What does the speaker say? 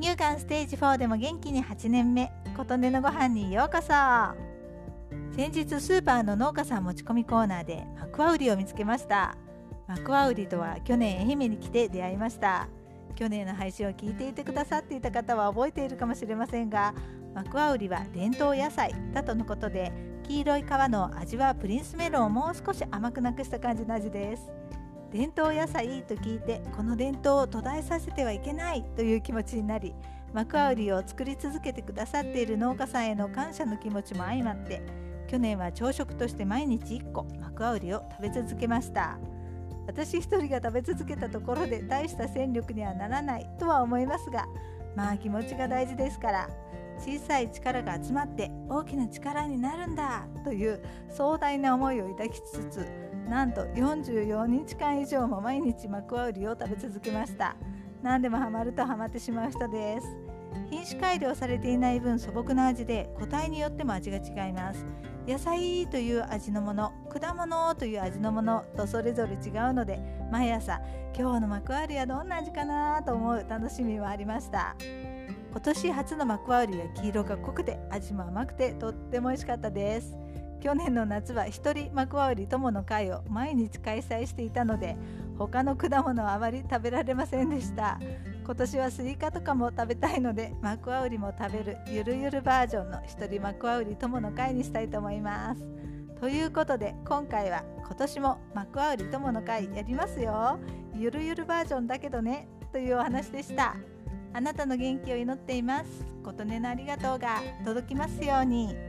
乳がんステージ4でも元気に8年目琴音のご飯にようこそ。先日スーパーの農家さん持ち込みコーナーでマクワウリを見つけました。マクワウリとは去年愛媛に来て出会いました。去年の配信を聞いていてくださっていた方は覚えているかもしれませんがマクワウリは伝統野菜だとのことで黄色い皮の味はプリンスメロンをもう少し甘くなくした感じの味です。伝統野菜と聞いてこの伝統を途絶えさせてはいけないという気持ちになりマクワウリを作り続けてくださっている農家さんへの感謝の気持ちも相まって去年は朝食として毎日1個マクワウリを食べ続けました私一人が食べ続けたところで大した戦力にはならないとは思いますがまあ気持ちが大事ですから小さい力が集まって大きな力になるんだという壮大な思いを抱きつつなんと44日間以上も毎日マクワウリを食べ続けました。何でもハマるとハマってしまう人です。品種改良されていない分素朴な味で個体によっても味が違います。野菜という味のもの果物という味のものとそれぞれ違うので毎朝今日のマクワウリはどんな味かなと思う楽しみもありました。今年初のマクワウリは黄色が濃くて味も甘くてとっても美味しかったです。去年の夏は一人マクワウリ友の会を毎日開催していたので他の果物はあまり食べられませんでした。今年はスイカとかも食べたいのでマクワウリも食べるゆるゆるバージョンの一人マクワウリ友の会にしたいと思います。ということで今回は今年もマクワウリ友の会やりますよ。ゆるゆるバージョンだけどねというお話でした。あなたの元気を祈っています。琴音のありがとうが届きますように。